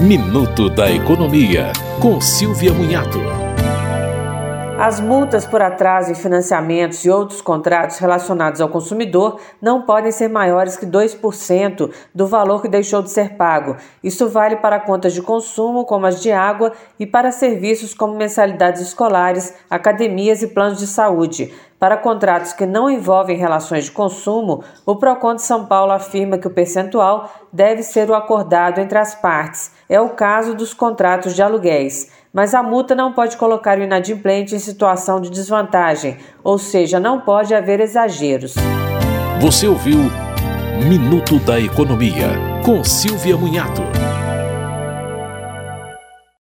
Minuto da Economia, com Silvia Munhato. As multas por atraso em financiamentos e outros contratos relacionados ao consumidor não podem ser maiores que 2% do valor que deixou de ser pago. Isso vale para contas de consumo, como as de água, e para serviços como mensalidades escolares, academias e planos de saúde. Para contratos que não envolvem relações de consumo, o Procon de São Paulo afirma que o percentual deve ser o acordado entre as partes. É o caso dos contratos de aluguéis. Mas a multa não pode colocar o inadimplente em situação de desvantagem, ou seja, não pode haver exageros. Você ouviu Minuto da Economia, com Silvia Munhato.